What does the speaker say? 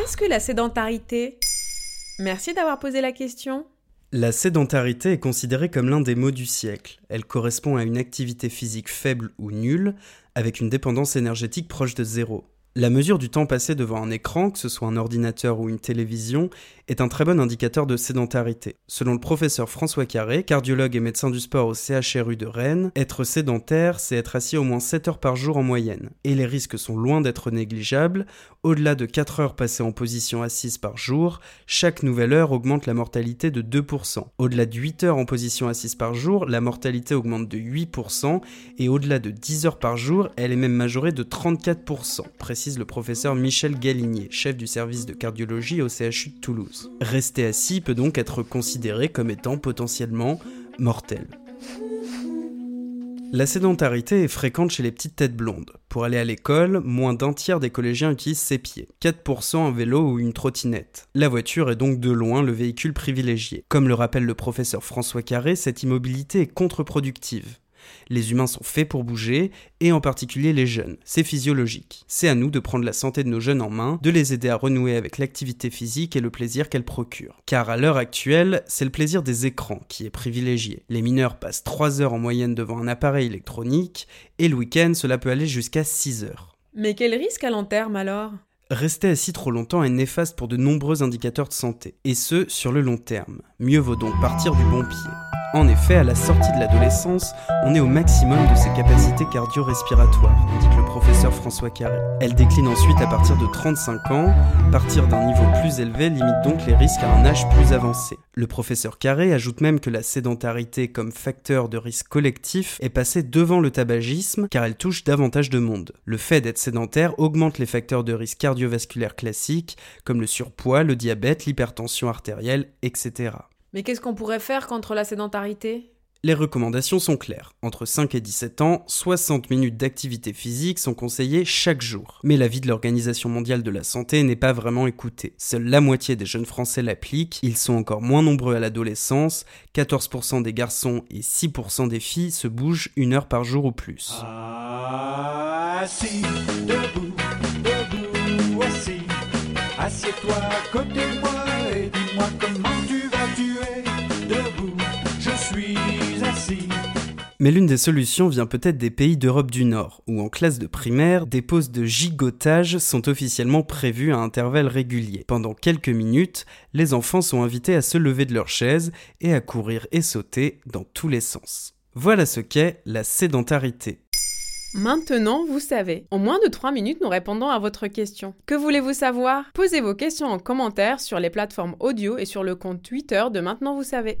Qu'est-ce que la sédentarité Merci d'avoir posé la question. La sédentarité est considérée comme l'un des maux du siècle. Elle correspond à une activité physique faible ou nulle, avec une dépendance énergétique proche de zéro. La mesure du temps passé devant un écran, que ce soit un ordinateur ou une télévision, est un très bon indicateur de sédentarité. Selon le professeur François Carré, cardiologue et médecin du sport au CHRU de Rennes, être sédentaire, c'est être assis au moins 7 heures par jour en moyenne. Et les risques sont loin d'être négligeables. Au-delà de 4 heures passées en position assise par jour, chaque nouvelle heure augmente la mortalité de 2%. Au-delà de 8 heures en position assise par jour, la mortalité augmente de 8%, et au-delà de 10 heures par jour, elle est même majorée de 34% le professeur Michel Galinier, chef du service de cardiologie au CHU de Toulouse. Rester assis peut donc être considéré comme étant potentiellement mortel. La sédentarité est fréquente chez les petites têtes blondes. Pour aller à l'école, moins d'un tiers des collégiens utilisent ses pieds, 4% un vélo ou une trottinette. La voiture est donc de loin le véhicule privilégié. Comme le rappelle le professeur François Carré, cette immobilité est contre-productive. Les humains sont faits pour bouger, et en particulier les jeunes. C'est physiologique. C'est à nous de prendre la santé de nos jeunes en main, de les aider à renouer avec l'activité physique et le plaisir qu'elle procure. Car à l'heure actuelle, c'est le plaisir des écrans qui est privilégié. Les mineurs passent 3 heures en moyenne devant un appareil électronique, et le week-end, cela peut aller jusqu'à 6 heures. Mais quel risque à long terme alors? Rester assis trop longtemps est néfaste pour de nombreux indicateurs de santé, et ce, sur le long terme. Mieux vaut donc partir du bon pied. En effet, à la sortie de l'adolescence, on est au maximum de ses capacités cardio-respiratoires, indique le professeur François Carré. Elle décline ensuite à partir de 35 ans. Partir d'un niveau plus élevé limite donc les risques à un âge plus avancé. Le professeur Carré ajoute même que la sédentarité comme facteur de risque collectif est passée devant le tabagisme car elle touche davantage de monde. Le fait d'être sédentaire augmente les facteurs de risque cardiovasculaire classiques comme le surpoids, le diabète, l'hypertension artérielle, etc. Mais qu'est-ce qu'on pourrait faire contre la sédentarité? Les recommandations sont claires. Entre 5 et 17 ans, 60 minutes d'activité physique sont conseillées chaque jour. Mais l'avis de l'Organisation mondiale de la santé n'est pas vraiment écouté. Seule la moitié des jeunes Français l'appliquent, ils sont encore moins nombreux à l'adolescence, 14% des garçons et 6% des filles se bougent une heure par jour ou plus. debout, debout, assieds-toi côté moi et dis-moi comment Mais l'une des solutions vient peut-être des pays d'Europe du Nord, où en classe de primaire, des pauses de gigotage sont officiellement prévues à intervalles réguliers. Pendant quelques minutes, les enfants sont invités à se lever de leur chaise et à courir et sauter dans tous les sens. Voilà ce qu'est la sédentarité. Maintenant, vous savez. En moins de 3 minutes, nous répondons à votre question. Que voulez-vous savoir? Posez vos questions en commentaire sur les plateformes audio et sur le compte Twitter de Maintenant, vous savez.